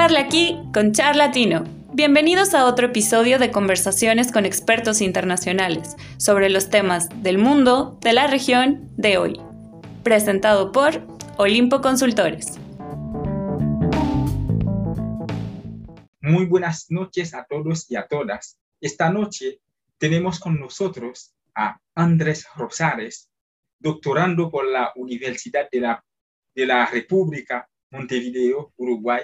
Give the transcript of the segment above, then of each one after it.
Charla aquí con Charlatino. Bienvenidos a otro episodio de conversaciones con expertos internacionales sobre los temas del mundo, de la región, de hoy. Presentado por Olimpo Consultores. Muy buenas noches a todos y a todas. Esta noche tenemos con nosotros a Andrés Rosales, doctorando por la Universidad de la, de la República Montevideo, Uruguay.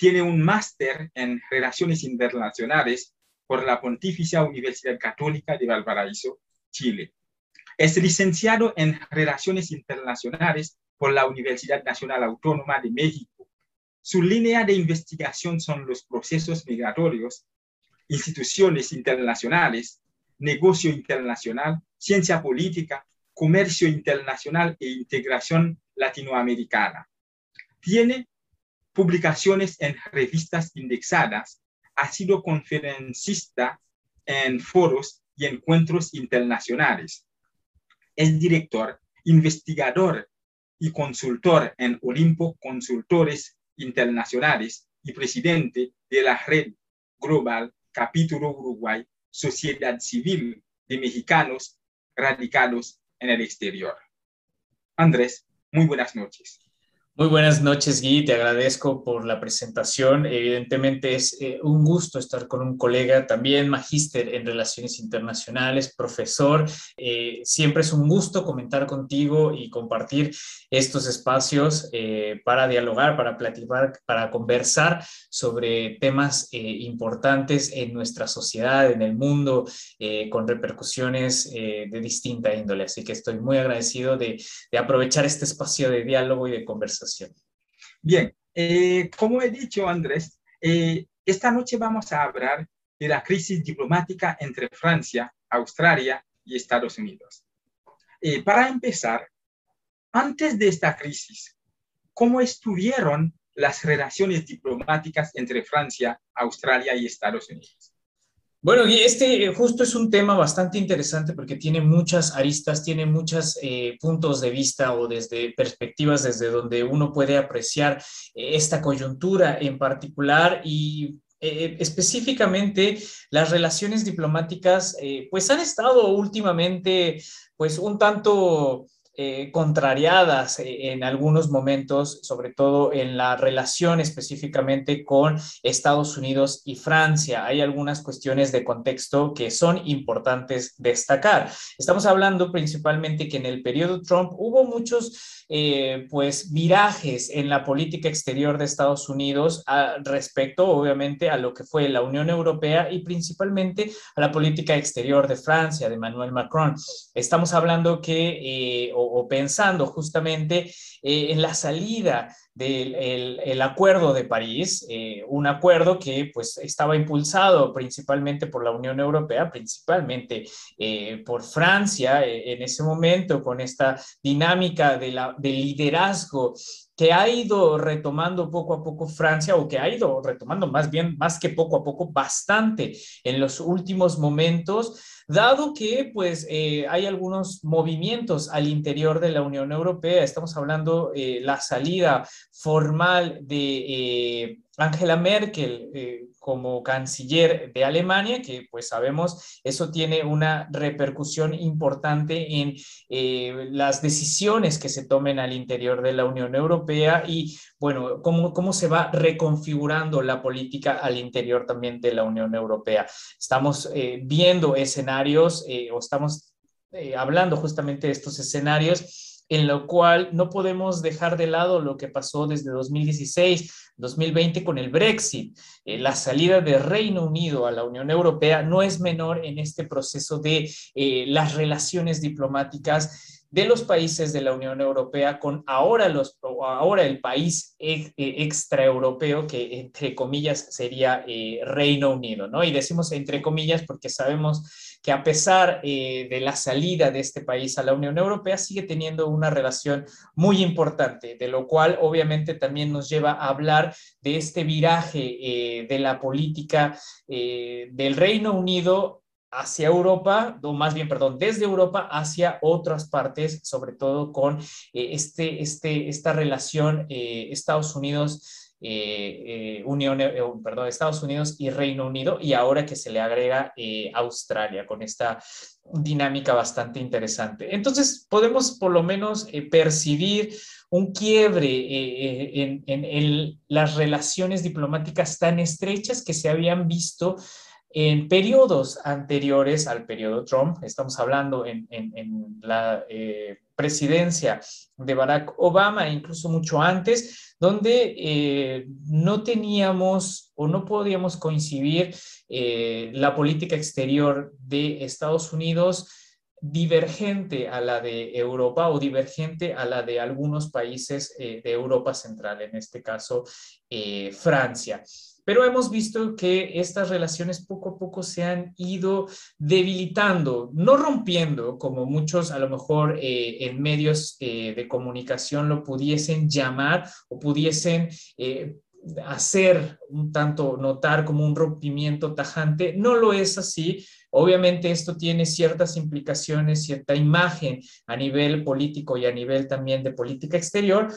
Tiene un máster en Relaciones Internacionales por la Pontificia Universidad Católica de Valparaíso, Chile. Es licenciado en Relaciones Internacionales por la Universidad Nacional Autónoma de México. Su línea de investigación son los procesos migratorios, instituciones internacionales, negocio internacional, ciencia política, comercio internacional e integración latinoamericana. Tiene publicaciones en revistas indexadas, ha sido conferencista en foros y encuentros internacionales. Es director, investigador y consultor en Olimpo Consultores Internacionales y presidente de la Red Global Capítulo Uruguay Sociedad Civil de Mexicanos Radicados en el Exterior. Andrés, muy buenas noches. Muy buenas noches, Gui. Te agradezco por la presentación. Evidentemente es eh, un gusto estar con un colega también, magíster en relaciones internacionales, profesor. Eh, siempre es un gusto comentar contigo y compartir estos espacios eh, para dialogar, para platicar, para conversar sobre temas importantes en nuestra sociedad, en el mundo, con repercusiones de distinta índole. Así que estoy muy agradecido de aprovechar este espacio de diálogo y de conversación. Bien, eh, como he dicho, Andrés, eh, esta noche vamos a hablar de la crisis diplomática entre Francia, Australia y Estados Unidos. Eh, para empezar, antes de esta crisis, ¿cómo estuvieron las relaciones diplomáticas entre Francia, Australia y Estados Unidos? Bueno, y este eh, justo es un tema bastante interesante porque tiene muchas aristas, tiene muchos eh, puntos de vista o desde perspectivas desde donde uno puede apreciar eh, esta coyuntura en particular y específicamente las relaciones diplomáticas pues han estado últimamente pues un tanto eh, contrariadas eh, en algunos momentos, sobre todo en la relación específicamente con Estados Unidos y Francia. Hay algunas cuestiones de contexto que son importantes destacar. Estamos hablando principalmente que en el periodo Trump hubo muchos eh, pues virajes en la política exterior de Estados Unidos respecto obviamente a lo que fue la Unión Europea y principalmente a la política exterior de Francia, de Emmanuel Macron. Estamos hablando que, o, pensando justamente eh, en la salida del el, acuerdo de París, eh, un acuerdo que pues estaba impulsado principalmente por la Unión Europea, principalmente eh, por Francia en ese momento, con esta dinámica de, de liderazgo que ha ido retomando poco a poco Francia o que ha ido retomando más bien, más que poco a poco, bastante en los últimos momentos, dado que pues eh, hay algunos movimientos al interior de la Unión Europea. Estamos hablando eh, la salida formal de eh, Angela Merkel eh, como canciller de Alemania, que pues sabemos eso tiene una repercusión importante en eh, las decisiones que se tomen al interior de la Unión Europea y bueno, cómo, cómo se va reconfigurando la política al interior también de la Unión Europea. Estamos eh, viendo escenarios o estamos hablando justamente de estos escenarios en lo cual no podemos dejar de lado lo que pasó desde 2016, 2020 con el Brexit. Eh, la salida de Reino Unido a la Unión Europea no es menor en este proceso de eh, las relaciones diplomáticas de los países de la Unión Europea con ahora, los, ahora el país e, e, extraeuropeo que entre comillas sería eh, Reino Unido, ¿no? Y decimos entre comillas porque sabemos que a pesar eh, de la salida de este país a la Unión Europea sigue teniendo una relación muy importante, de lo cual obviamente también nos lleva a hablar de este viraje eh, de la política del Reino Unido hacia Europa, o más bien, perdón, desde Europa hacia otras partes, sobre todo con eh, este, este, esta relación eh, Estados Unidos Unión, perdón, Estados Unidos y Reino Unido, y ahora que se le agrega Australia con esta dinámica bastante interesante. Entonces, podemos por lo menos percibir un quiebre en, las relaciones diplomáticas tan estrechas que se habían visto en periodos anteriores al periodo Trump, estamos hablando en, la eh, presidencia de Barack Obama, incluso mucho antes, donde eh, no teníamos o no podíamos coincidir eh, la política exterior de Estados Unidos divergente a la de Europa o divergente a la de algunos países de Europa Central, en este caso Francia pero hemos visto que estas relaciones poco a poco se han ido debilitando, no rompiendo, como muchos a lo mejor eh, en medios eh, de comunicación lo pudiesen llamar o pudiesen eh, hacer un tanto notar como un rompimiento tajante. No lo es así. Obviamente esto tiene ciertas implicaciones, cierta imagen a nivel político y a nivel también de política exterior,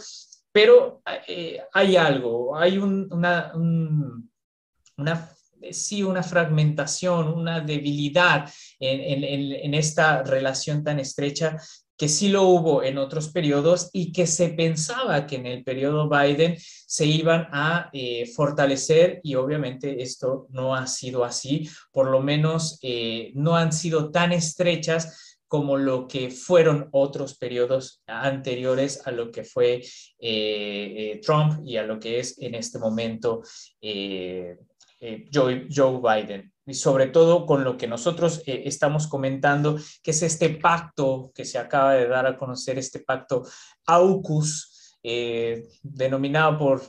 pero eh, hay algo, hay una, una, sí, una fragmentación, una debilidad en, esta relación tan estrecha que sí lo hubo en otros periodos y que se pensaba que en el periodo Biden se iban a eh, fortalecer y obviamente esto no ha sido así, por lo menos eh, no han sido tan estrechas como lo que fueron otros periodos anteriores a lo que fue eh, eh, Trump y a lo que es en este momento eh, Joe, Joe, Biden. Y sobre todo con lo que nosotros estamos comentando, que es este pacto que se acaba de dar a conocer, este pacto AUKUS, denominado por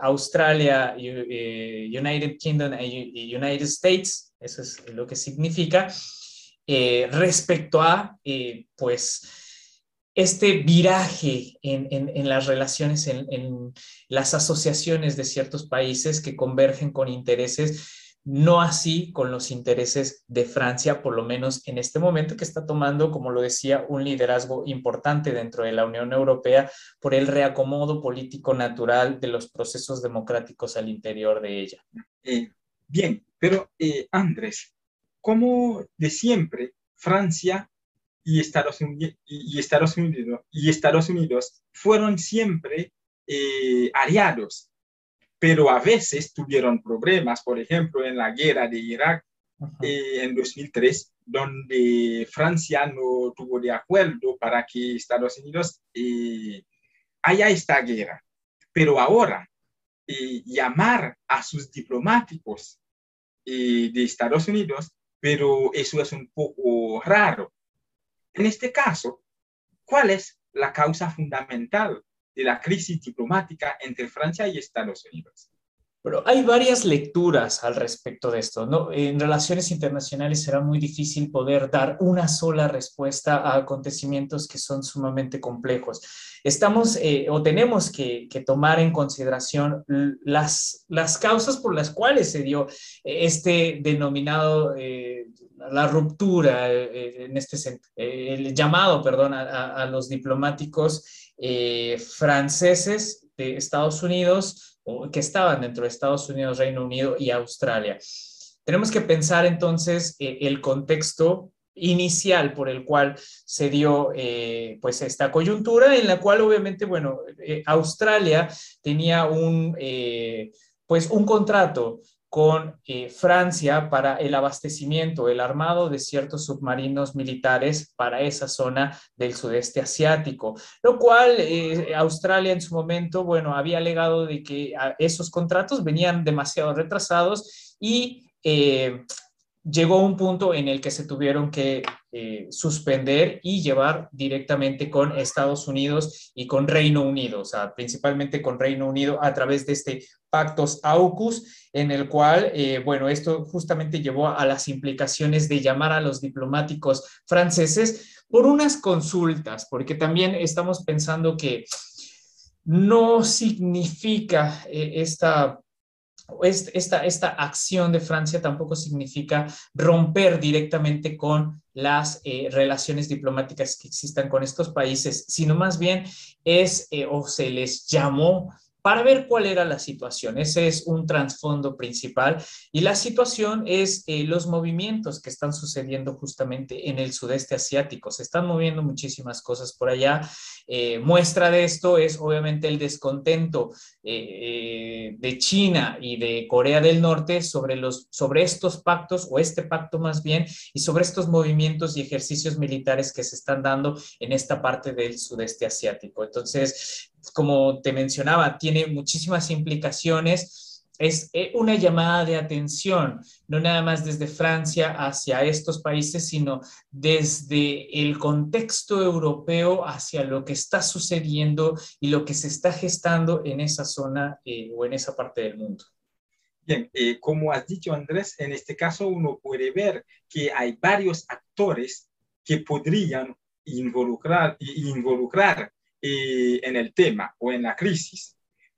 Australia, United Kingdom y United States, eso es lo que significa, eh, respecto a, eh, pues, este viraje en, las relaciones, en, las asociaciones de ciertos países que convergen con intereses, no así con los intereses de Francia, por lo menos en este momento que está tomando, como lo decía, un liderazgo importante dentro de la Unión Europea por el reacomodo político natural de los procesos democráticos al interior de ella. Eh, bien, pero Andrés, como de siempre, Francia y Estados, Unidos, y Estados, Unidos, y Estados Unidos fueron siempre eh, aliados, pero a veces tuvieron problemas, por ejemplo, en la guerra de Irak eh, en 2003, donde Francia no tuvo de acuerdo para que Estados Unidos eh, haya esta guerra. Pero ahora, llamar a sus diplomáticos de Estados Unidos pero eso es un poco raro. En este caso, ¿cuál es la causa fundamental de la crisis diplomática entre Francia y Estados Unidos? Pero hay varias lecturas al respecto de esto. En relaciones internacionales será muy difícil poder dar una sola respuesta a acontecimientos que son sumamente complejos. Estamos eh, o tenemos que, tomar en consideración las, las causas por las cuales se dio eh, este denominado, eh, la ruptura, en este el llamado, perdón, a los diplomáticos franceses de Estados Unidos que estaban dentro de Estados Unidos, Reino Unido y Australia. Tenemos que pensar entonces eh, el contexto inicial por el cual se dio eh, pues esta coyuntura en la cual obviamente bueno eh, Australia tenía un pues un contrato con eh, Francia para el abastecimiento, el armado de ciertos submarinos militares para esa zona del sudeste asiático, lo cual eh, Australia en su momento, bueno, había alegado de que ah, esos contratos venían demasiado retrasados y eh, llegó un punto en el que se tuvieron que eh, suspender y llevar directamente con Estados Unidos y con Reino Unido, o sea, principalmente con Reino Unido a través de este Pactos AUKUS, en el cual, eh, bueno, esto justamente llevó a las implicaciones de llamar a los diplomáticos franceses por unas consultas, porque también estamos pensando que no significa eh, esta esta, esta acción de Francia tampoco significa romper directamente con las eh, relaciones diplomáticas que existan con estos países, sino más bien es eh, o se les llamó para ver cuál era la situación. Ese es un trasfondo principal y la situación es eh, los movimientos que están sucediendo justamente en el sudeste asiático. Se están moviendo muchísimas cosas por allá. Eh, muestra de esto es obviamente el descontento eh, de China y de Corea del Norte sobre, los, sobre estos pactos o este pacto más bien y sobre estos movimientos y ejercicios militares que se están dando en esta parte del sudeste asiático. Entonces, como te mencionaba, tiene muchísimas implicaciones. Es eh, una llamada de atención, no nada más desde Francia hacia estos países, sino desde el contexto europeo hacia lo que está sucediendo y lo que se está gestando en esa zona eh, o en esa parte del mundo. Bien, eh, como has dicho Andrés, en este caso uno puede ver que hay varios actores que podrían involucrar, involucrar eh, en el tema o en la crisis.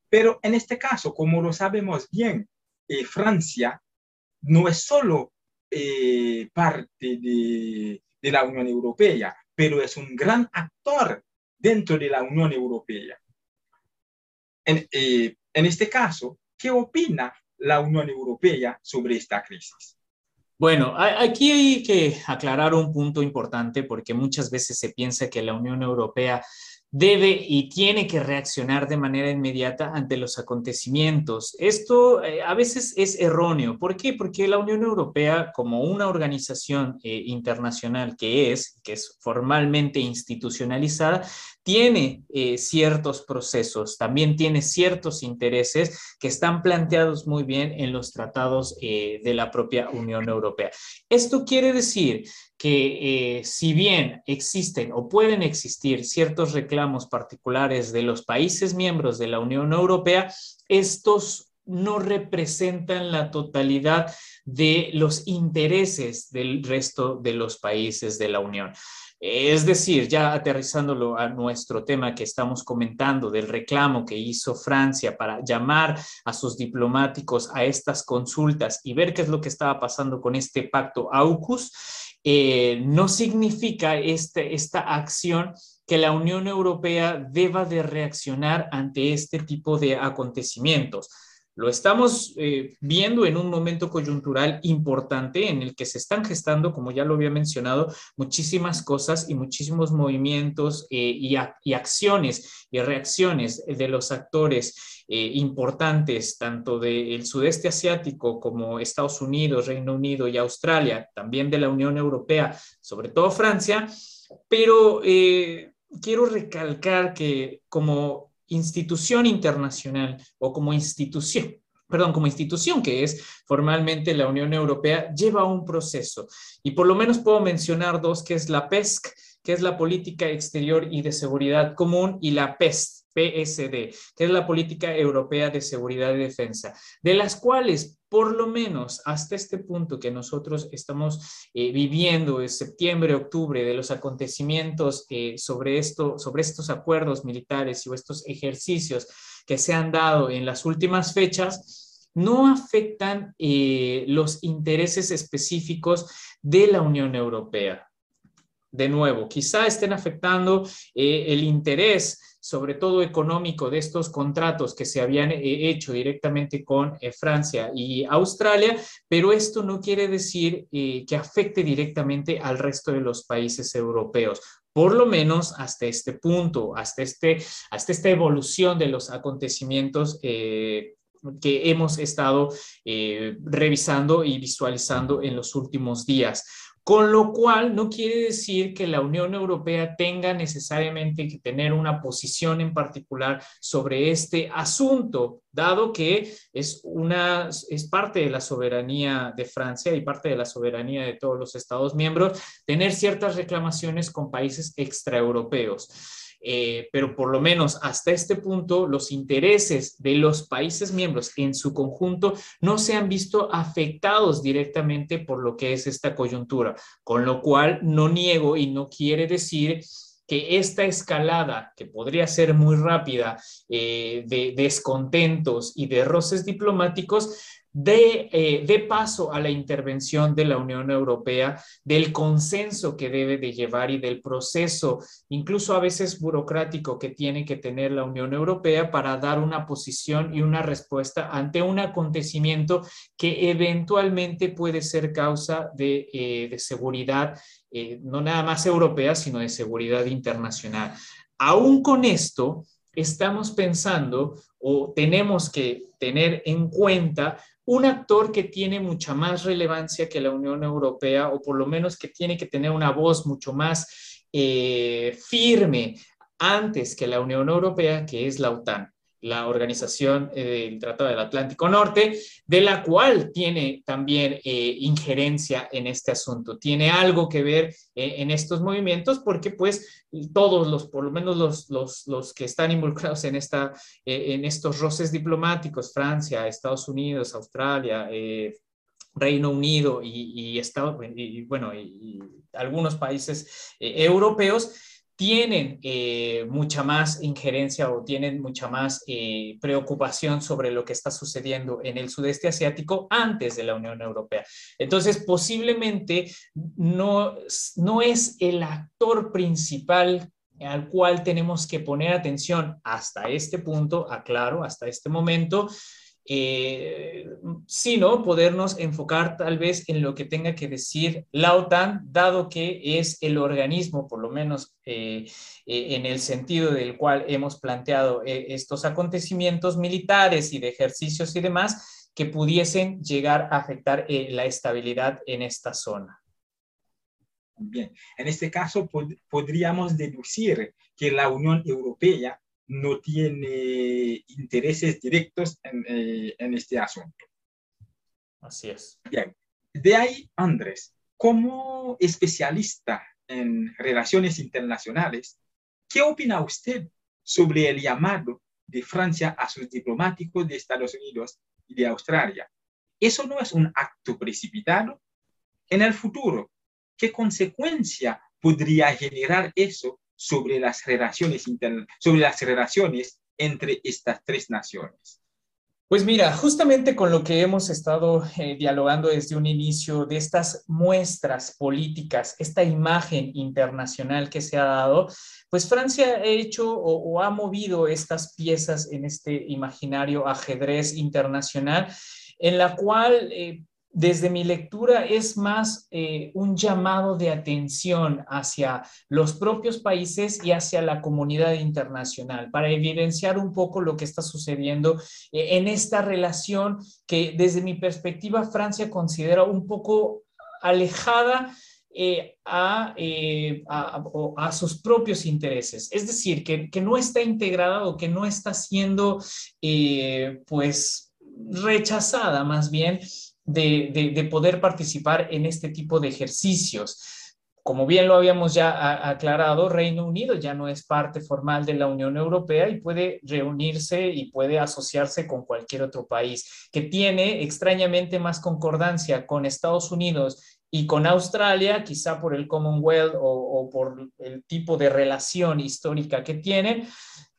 Pero en este caso, como lo sabemos bien, eh, Francia no es solo eh, parte de, de, la Unión Europea, pero es un gran actor dentro de la Unión Europea. En, en este caso, ¿qué opina la Unión Europea sobre esta crisis? Bueno, aquí hay que aclarar un punto importante porque muchas veces se piensa que la Unión Europea debe y tiene que reaccionar de manera inmediata ante los acontecimientos. Esto eh, a veces es erróneo. ¿Por qué? Porque la Unión Europea, como una organización eh, internacional que es, que es formalmente institucionalizada, tiene eh, ciertos procesos, también tiene ciertos intereses que están planteados muy bien en los tratados de la propia Unión Europea. Esto quiere decir que eh, si bien existen o pueden existir ciertos reclamos particulares de los países miembros de la Unión Europea, estos no representan la totalidad de los intereses del resto de los países de la Unión. Es decir, ya aterrizándolo a nuestro tema que estamos comentando del reclamo que hizo Francia para llamar a sus diplomáticos a estas consultas y ver qué es lo que estaba pasando con este pacto AUKUS, eh, no significa este, esta acción que la Unión Europea deba de reaccionar ante este tipo de acontecimientos. Lo estamos eh, viendo en un momento coyuntural importante en el que se están gestando, como ya lo había mencionado, muchísimas cosas y muchísimos movimientos eh, y, acciones y reacciones de los actores eh, importantes, tanto del sudeste asiático como Estados Unidos, Reino Unido y Australia, también de la Unión Europea, sobre todo Francia, pero quiero recalcar que como institución internacional o como institución, perdón, como institución que es formalmente la Unión Europea, lleva un proceso. Y por lo menos puedo mencionar dos, que es la PESC, que es la Política Exterior y de Seguridad Común, y la PEST, PSD, que es la Política Europea de Seguridad y Defensa, de las cuales por lo menos hasta este punto que nosotros estamos eh, viviendo en septiembre, octubre, de los acontecimientos eh, sobre, esto, sobre estos acuerdos militares y estos ejercicios que se han dado en las últimas fechas, no afectan eh, los intereses específicos de la Unión Europea. De nuevo, quizá estén afectando el interés sobre todo económico, de estos contratos que se habían eh, hecho directamente con eh, Francia y Australia, pero esto no quiere decir eh, que afecte directamente al resto de los países europeos por lo menos hasta este punto, hasta, este, hasta esta evolución de los acontecimientos que hemos estado revisando y visualizando en los últimos días. Con lo cual no quiere decir que la Unión Europea tenga necesariamente que tener una posición en particular sobre este asunto, dado que es, una, es parte de la soberanía de Francia y parte de la soberanía de todos los Estados miembros, tener ciertas reclamaciones con países extraeuropeos. Eh, pero por lo menos hasta este punto los intereses de los países miembros en su conjunto no se han visto afectados directamente por lo que es esta coyuntura, con lo cual no niego y no quiere decir que esta escalada, que podría ser muy rápida, eh, de descontentos y de roces diplomáticos, de, de, paso a la intervención de la Unión Europea, del consenso que debe de llevar y del proceso, incluso a veces burocrático, que tiene que tener la Unión Europea para dar una posición y una respuesta ante un acontecimiento que eventualmente puede ser causa de, eh, de seguridad, eh, no nada más europea, sino de seguridad internacional. Aún con esto, estamos pensando o tenemos que tener en cuenta un actor que tiene mucha más relevancia que la Unión Europea o por lo menos que tiene que tener una voz mucho más eh, firme antes que la Unión Europea, que es la OTAN la Organización eh, del Tratado del Atlántico Norte, de la cual tiene también eh, injerencia en este asunto. Tiene algo que ver eh, en estos movimientos porque pues todos los, por lo menos los, los, los que están involucrados en, esta, en estos roces diplomáticos, Francia, Estados Unidos, Australia, Reino Unido y, y, bueno, y algunos países europeos, tienen eh, mucha más injerencia o tienen mucha más eh, preocupación sobre lo que está sucediendo en el sudeste asiático antes de la Unión Europea. Entonces, posiblemente no, no es el actor principal al cual tenemos que poner atención hasta este punto, aclaro, hasta este momento, eh, sino podernos enfocar tal vez en lo que tenga que decir la OTAN, dado que es el organismo, por lo menos eh, eh, en el sentido del cual hemos planteado estos acontecimientos militares y de ejercicios y demás, que pudiesen llegar a afectar la estabilidad en esta zona. Bien, en este caso podríamos deducir que la Unión Europea no tiene intereses directos eh, en, este asunto. Así es. Bien, de ahí, Andrés, como especialista en relaciones internacionales, ¿qué opina usted sobre el llamado de Francia a sus diplomáticos de Estados Unidos y de Australia? ¿Eso no es un acto precipitado? En el futuro, ¿qué consecuencia podría generar eso sobre las relaciones, sobre las relaciones entre estas tres naciones? Pues mira, justamente con lo que hemos estado eh, dialogando desde un inicio de estas muestras políticas, esta imagen internacional que se ha dado, pues Francia ha hecho o, ha movido estas piezas en este imaginario ajedrez internacional, en la cual eh, desde mi lectura es más eh, un llamado de atención hacia los propios países y hacia la comunidad internacional para evidenciar un poco lo que está sucediendo eh, en esta relación que desde mi perspectiva Francia considera un poco alejada eh, a, a, sus propios intereses. Es decir, que, que, no está integrada o que no está siendo pues rechazada más bien de, poder participar en este tipo de ejercicios. Como bien lo habíamos ya aclarado, Reino Unido ya no es parte formal de la Unión Europea y puede reunirse y puede asociarse con cualquier otro país que tiene extrañamente más concordancia con Estados Unidos y con Australia, quizá por el Commonwealth o, por el tipo de relación histórica que tienen,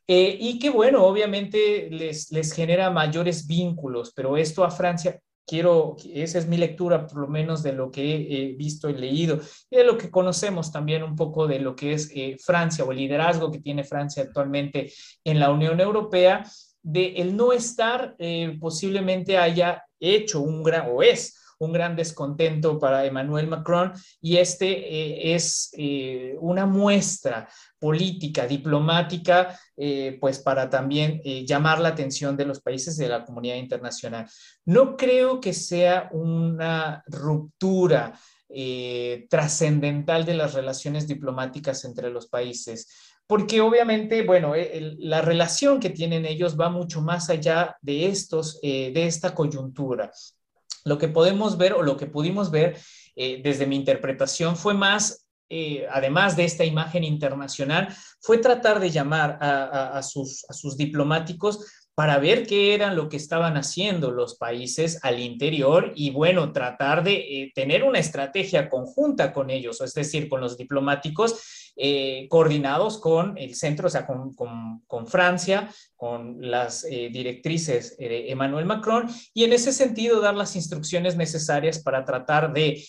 eh, y que bueno, obviamente les, les genera mayores vínculos, pero esto a Francia quiero, esa es mi lectura por lo menos de lo que he visto y leído. Y de lo que conocemos también un poco de lo que es eh, Francia o el liderazgo que tiene Francia actualmente en la Unión Europea, de el no estar eh, posiblemente haya hecho un gran, o es un gran descontento para Emmanuel Macron y este eh, es eh, una muestra política, diplomática, eh, pues para también llamar la atención de los países de la comunidad internacional. No creo que sea una ruptura trascendental de las relaciones diplomáticas entre los países porque obviamente, bueno, la relación que tienen ellos va mucho más allá de estos, de esta coyuntura lo que podemos ver o lo que pudimos ver eh, desde mi interpretación fue más, eh, además de esta imagen internacional, fue tratar de llamar a, sus, a sus diplomáticos para ver qué eran lo que estaban haciendo los países al interior y bueno, tratar de eh, tener una estrategia conjunta con ellos, es decir, con los diplomáticos eh, coordinados con el centro, o sea, con, con, Francia, con las eh, directrices de Emmanuel Macron y en ese sentido dar las instrucciones necesarias para tratar de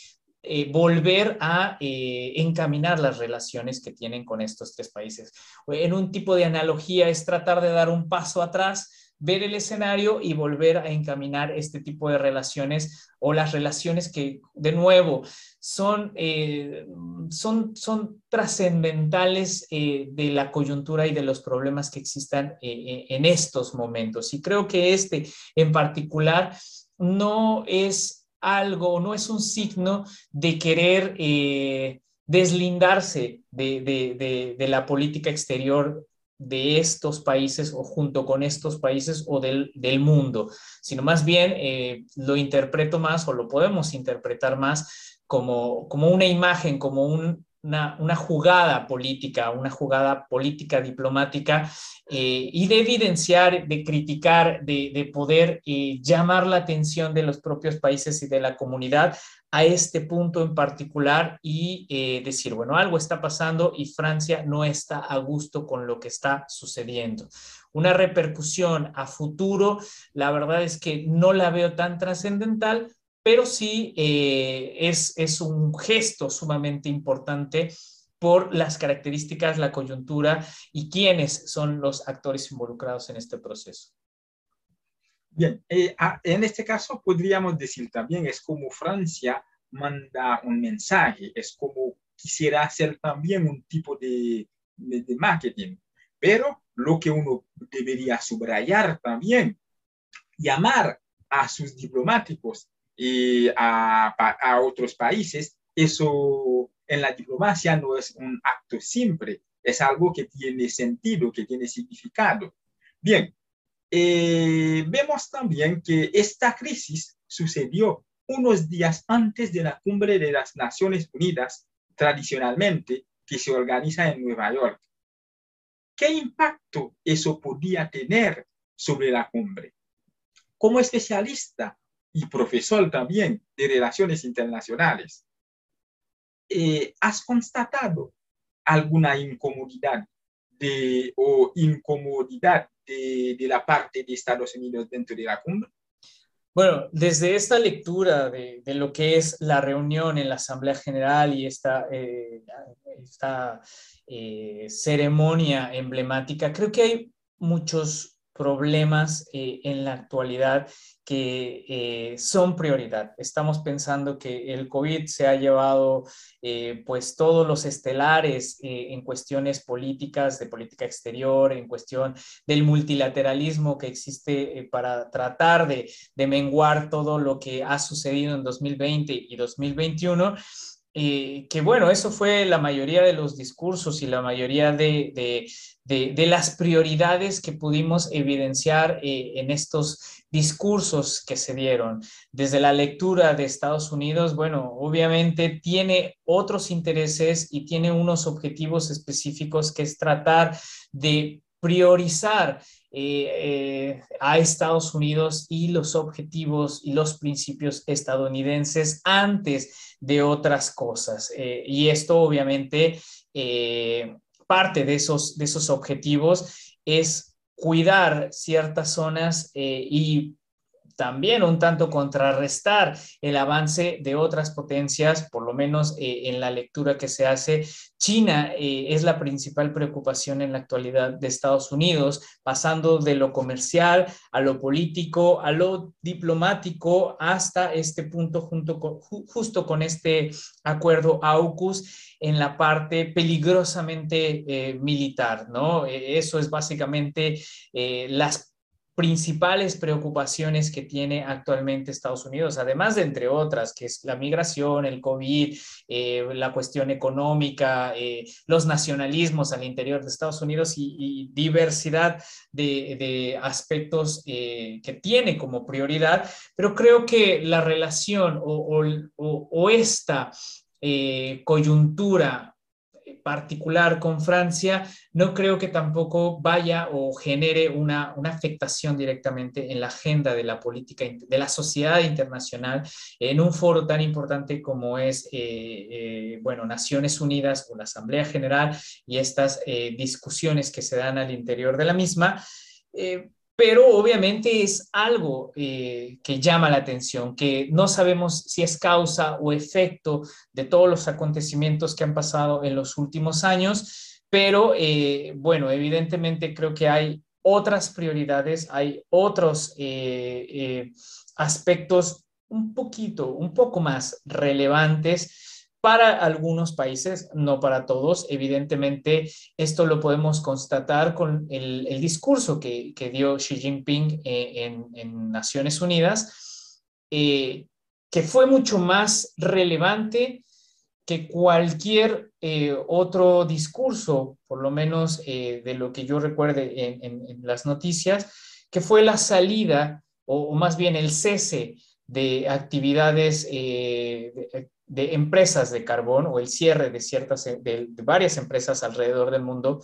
volver a encaminar las relaciones que tienen con estos tres países. En un tipo de analogía es tratar de dar un paso atrás ver el escenario y volver a encaminar este tipo de relaciones o las relaciones que, de nuevo, son, eh, son, son trascendentales eh, de la coyuntura y de los problemas que existan eh, en estos momentos. Y creo que este en particular no es algo, no es un signo de querer deslindarse de, de, la política exterior de estos países o junto con estos países o del, del mundo, sino más bien eh, lo interpreto más o lo podemos interpretar más como, como una imagen, como un, una, jugada política, una jugada política diplomática eh, y de evidenciar, de criticar, de, poder eh, llamar la atención de los propios países y de la comunidad a este punto en particular y eh, decir, bueno, algo está pasando y Francia no está a gusto con lo que está sucediendo. Una repercusión a futuro, la verdad es que no la veo tan trascendental, pero sí eh, es, es un gesto sumamente importante por las características, la coyuntura y quiénes son los actores involucrados en este proceso. Bien, eh, en este caso podríamos decir también, es como Francia manda un mensaje, es como quisiera hacer también un tipo de, de, marketing, pero lo que uno debería subrayar también, llamar a sus diplomáticos y a, a, otros países, eso en la diplomacia no es un acto simple, es algo que tiene sentido, que tiene significado. Bien, eh, vemos también que esta crisis sucedió unos días antes de la cumbre de las Naciones Unidas, tradicionalmente, que se organiza en Nueva York. ¿Qué impacto eso podía tener sobre la cumbre? Como especialista y profesor también de relaciones internacionales, eh, ¿has constatado alguna incomodidad de, o incomodidad de, la parte de Estados Unidos dentro de la cumbre? Bueno, desde esta lectura de, lo que es la reunión en la Asamblea General y esta, eh, esta eh, ceremonia emblemática, creo que hay muchos problemas eh, en la actualidad que eh, son prioridad. Estamos pensando que el COVID se ha llevado eh, pues todos los estelares en cuestiones políticas, de política exterior, en cuestión del multilateralismo que existe para tratar de, de menguar todo lo que ha sucedido en 2020 y 2021 que bueno, eso fue la mayoría de los discursos y la mayoría de, las prioridades que pudimos evidenciar eh, en estos discursos que se dieron. Desde la lectura de Estados Unidos, bueno, obviamente tiene otros intereses y tiene unos objetivos específicos que es tratar de priorizar eh, eh, a Estados Unidos y los objetivos y los principios estadounidenses antes de otras cosas. Eh, y esto obviamente, parte de esos, de esos objetivos es cuidar ciertas zonas y también un tanto contrarrestar el avance de otras potencias, por lo menos eh, en la lectura que se hace. China eh, es la principal preocupación en la actualidad de Estados Unidos, pasando de lo comercial a lo político, a lo diplomático, hasta este punto junto justo con este acuerdo AUKUS en la parte peligrosamente eh, militar, ¿no? eso es básicamente las principales preocupaciones que tiene actualmente Estados Unidos, además de entre otras, que es la migración, el COVID, eh, la cuestión económica, eh, los nacionalismos al interior de Estados Unidos y, diversidad de, aspectos eh, que tiene como prioridad, pero creo que la relación o esta coyuntura particular con Francia, no creo que tampoco vaya o genere una, afectación directamente en la agenda de la política, de la sociedad internacional, en un foro tan importante como es, eh, eh, bueno, Naciones Unidas o la Asamblea General y estas discusiones que se dan al interior de la misma pero obviamente es algo eh, que llama la atención, que no sabemos si es causa o efecto de todos los acontecimientos que han pasado en los últimos años, pero eh, bueno, evidentemente creo que hay otras prioridades, hay otros eh, aspectos un poquito, un poco más relevantes para algunos países, no para todos. Evidentemente, esto lo podemos constatar con el, discurso que, dio Xi Jinping eh, en, Naciones Unidas, eh, que fue mucho más relevante que cualquier eh, otro discurso, por lo menos de lo que yo recuerde en, las noticias, que fue la salida o, más bien el cese de actividades de empresas de carbón o el cierre de ciertas de, varias empresas alrededor del mundo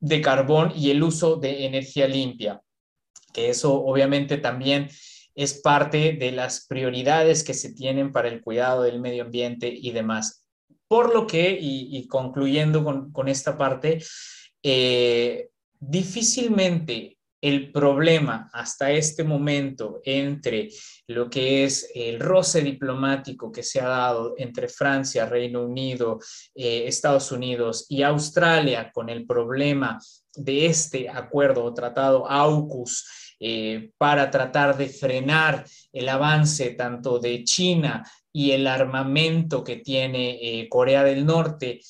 de carbón y el uso de energía limpia, que eso obviamente también es parte de las prioridades que se tienen para el cuidado del medio ambiente y demás. Por lo que, y, concluyendo con, esta parte, eh, difícilmente el problema hasta este momento entre lo que es el roce diplomático que se ha dado entre Francia, Reino Unido, eh, Estados Unidos y Australia con el problema de este acuerdo o tratado AUKUS eh, para tratar de frenar el avance tanto de China y el armamento que tiene eh, Corea del Norte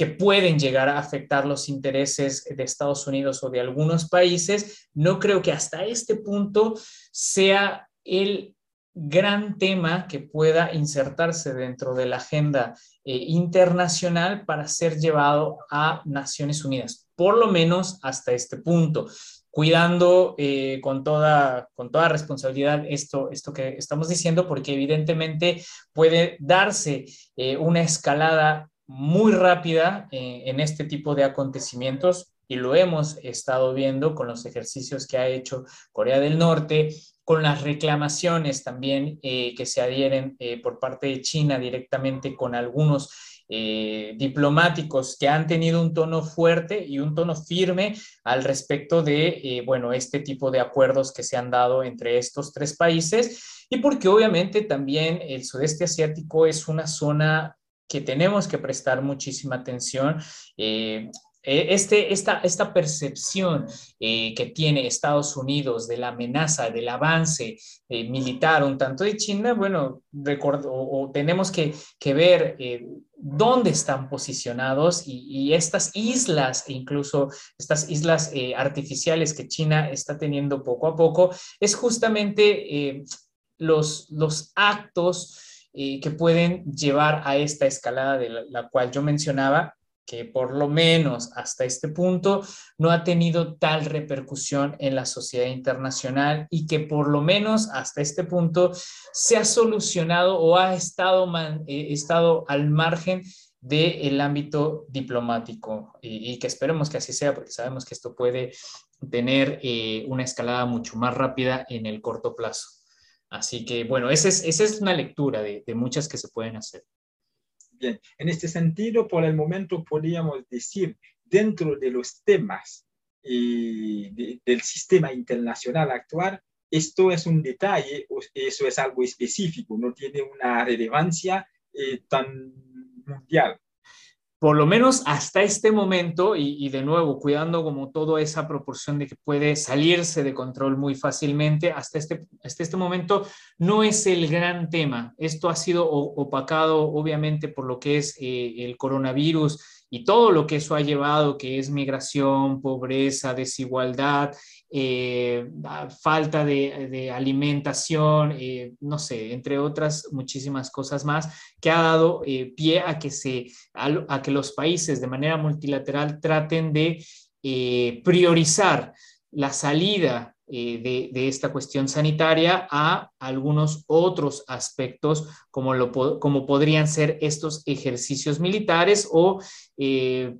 que pueden llegar a afectar los intereses de Estados Unidos o de algunos países, no creo que hasta este punto sea el gran tema que pueda insertarse dentro de la agenda eh, internacional para ser llevado a Naciones Unidas, por lo menos hasta este punto, cuidando eh, con, toda, con toda responsabilidad esto, esto que estamos diciendo, porque evidentemente puede darse eh, una escalada muy rápida eh, en este tipo de acontecimientos y lo hemos estado viendo con los ejercicios que ha hecho Corea del Norte, con las reclamaciones también eh, que se adhieren eh, por parte de China directamente con algunos diplomáticos que han tenido un tono fuerte y un tono firme al respecto de, bueno, este tipo de acuerdos que se han dado entre estos tres países. Y porque obviamente también el sudeste asiático es una zona que tenemos que prestar muchísima atención. Eh, eh, este, esta, esta percepción eh, que tiene Estados Unidos de la amenaza, del avance militar un tanto de China, bueno, recuerdo, o, tenemos que, que ver dónde están posicionados y, estas islas, incluso estas islas artificiales que China está teniendo poco a poco, es justamente los, los actos eh, que pueden llevar a esta escalada de la, cual yo mencionaba, que por lo menos hasta este punto no ha tenido tal repercusión en la sociedad internacional y que por lo menos hasta este punto se ha solucionado o ha estado, eh, estado al margen del ámbito diplomático y, que esperemos que así sea porque sabemos que esto puede tener eh, una escalada mucho más rápida en el corto plazo. Así que, bueno, esa es, esa es una lectura de, muchas que se pueden hacer. Bien, en este sentido, por el momento podríamos decir, dentro de los temas eh, del sistema internacional actual, esto es un detalle, eso es algo específico, no tiene una relevancia eh, tan mundial por lo menos hasta este momento, y, de nuevo, cuidando como toda esa proporción de que puede salirse de control muy fácilmente, hasta este, hasta este momento no es el gran tema. Esto ha sido opacado obviamente por lo que es eh, el coronavirus y todo lo que eso ha llevado, que es migración, pobreza, desigualdad, eh, falta de, alimentación, eh, no sé, entre otras muchísimas cosas más, que ha dado eh, pie a que, se, a, que los países de manera multilateral traten de priorizar la salida de, esta cuestión sanitaria a algunos otros aspectos como, lo, como podrían ser estos ejercicios militares o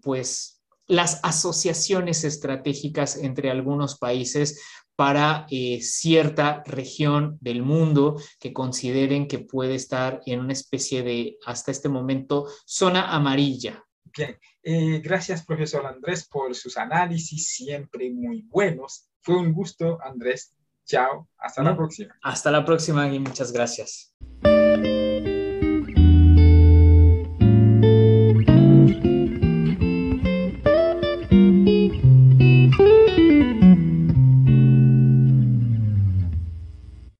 pues las asociaciones estratégicas entre algunos países para eh, cierta región del mundo que consideren que puede estar en una especie de, hasta este momento, zona amarilla. Bien, eh, gracias profesor Andrés por sus análisis, siempre muy buenos. Fue un gusto, Andrés. Chao, hasta la próxima. Hasta la próxima y muchas gracias.